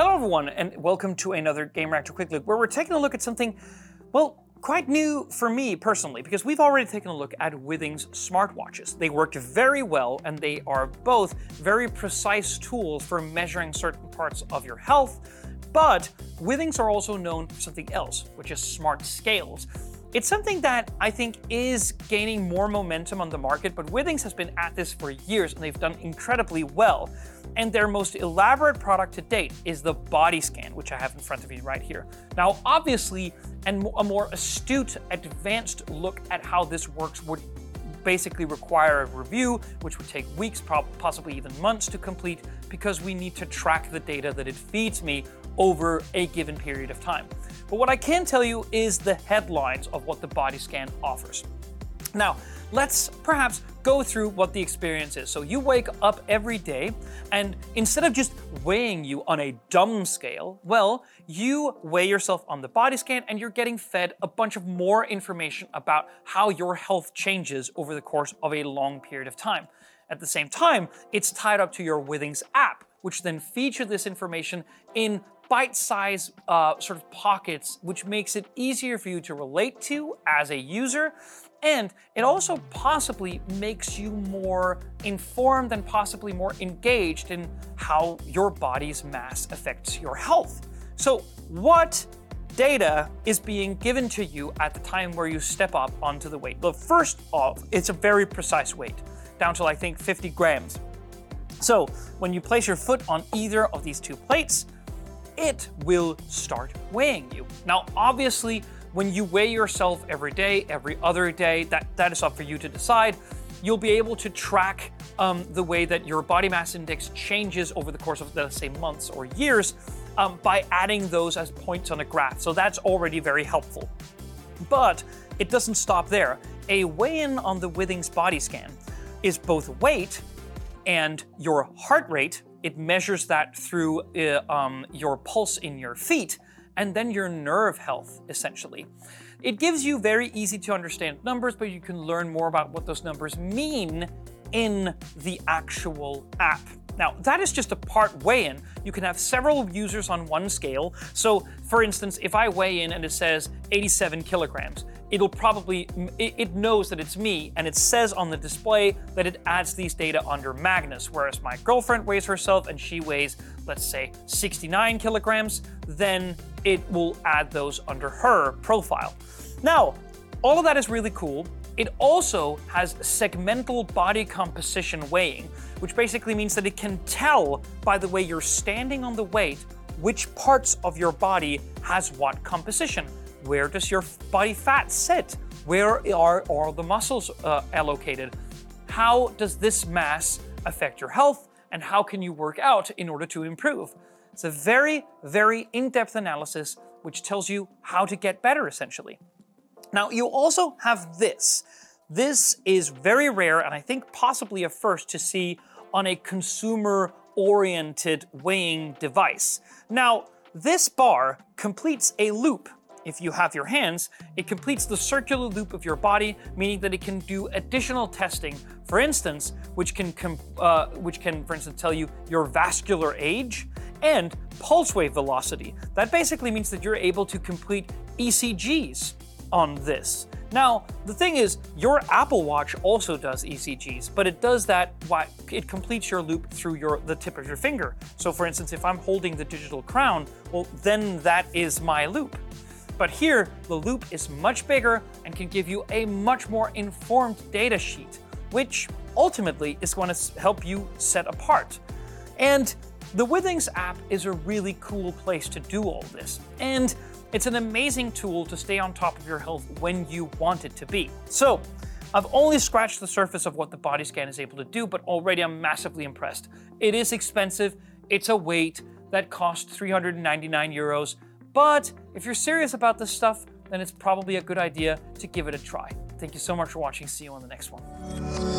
Hello, everyone, and welcome to another Gamereactor Quick Look, where we're taking a look at something, well, quite new for me personally, because we've already taken a look at Withings smartwatches. They work very well, and they are both very precise tools for measuring certain parts of your health. But Withings are also known for something else, which is smart scales. It's something that I think is gaining more momentum on the market, but Withings has been at this for years and they've done incredibly well. And their most elaborate product to date is the body scan, which I have in front of me right here. Now, obviously, and a more astute, advanced look at how this works would basically require a review, which would take weeks, possibly even months to complete, because we need to track the data that it feeds me over a given period of time. But what I can tell you is the headlines of what the body scan offers. Now, let's perhaps go through what the experience is. So you wake up every day, and instead of just weighing you on a dumb scale, well, you weigh yourself on the body scan and you're getting fed a bunch of more information about how your health changes over the course of a long period of time. At the same time, it's tied up to your Withings app, which then you this information in bite-sized uh, sort of pockets, which makes it easier for you to relate to as a user. And it also possibly makes you more informed and possibly more engaged in how your body's mass affects your health. So, what data is being given to you at the time where you step up onto the weight? Well, first off, it's a very precise weight, down to I think 50 grams. So, when you place your foot on either of these two plates, it will start weighing you. Now, obviously, when you weigh yourself every day, every other day, that, that is up for you to decide. You'll be able to track um, the way that your body mass index changes over the course of, let's say, months or years um, by adding those as points on a graph. So that's already very helpful. But it doesn't stop there. A weigh in on the Withings body scan is both weight and your heart rate it measures that through uh, um, your pulse in your feet and then your nerve health, essentially. It gives you very easy to understand numbers, but you can learn more about what those numbers mean in the actual app. Now, that is just a part weigh in. You can have several users on one scale. So, for instance, if I weigh in and it says 87 kilograms, it'll probably, it knows that it's me and it says on the display that it adds these data under Magnus. Whereas my girlfriend weighs herself and she weighs, let's say, 69 kilograms, then it will add those under her profile. Now, all of that is really cool. It also has segmental body composition weighing, which basically means that it can tell by the way you're standing on the weight which parts of your body has what composition. Where does your body fat sit? Where are all the muscles uh, allocated? How does this mass affect your health? And how can you work out in order to improve? It's a very, very in depth analysis which tells you how to get better essentially. Now, you also have this. This is very rare and I think possibly a first to see on a consumer oriented weighing device. Now, this bar completes a loop if you have your hands, it completes the circular loop of your body, meaning that it can do additional testing. For instance, which can uh, which can, for instance, tell you your vascular age and pulse wave velocity. That basically means that you're able to complete ECGs on this. Now, the thing is, your Apple Watch also does ECGs, but it does that while it completes your loop through your the tip of your finger. So for instance, if I'm holding the digital crown, well, then that is my loop. But here, the loop is much bigger and can give you a much more informed data sheet, which ultimately is going to help you set apart. And the Withings app is a really cool place to do all this. And it's an amazing tool to stay on top of your health when you want it to be. So, I've only scratched the surface of what the body scan is able to do, but already I'm massively impressed. It is expensive, it's a weight that costs 399 euros, but if you're serious about this stuff, then it's probably a good idea to give it a try. Thank you so much for watching. See you on the next one.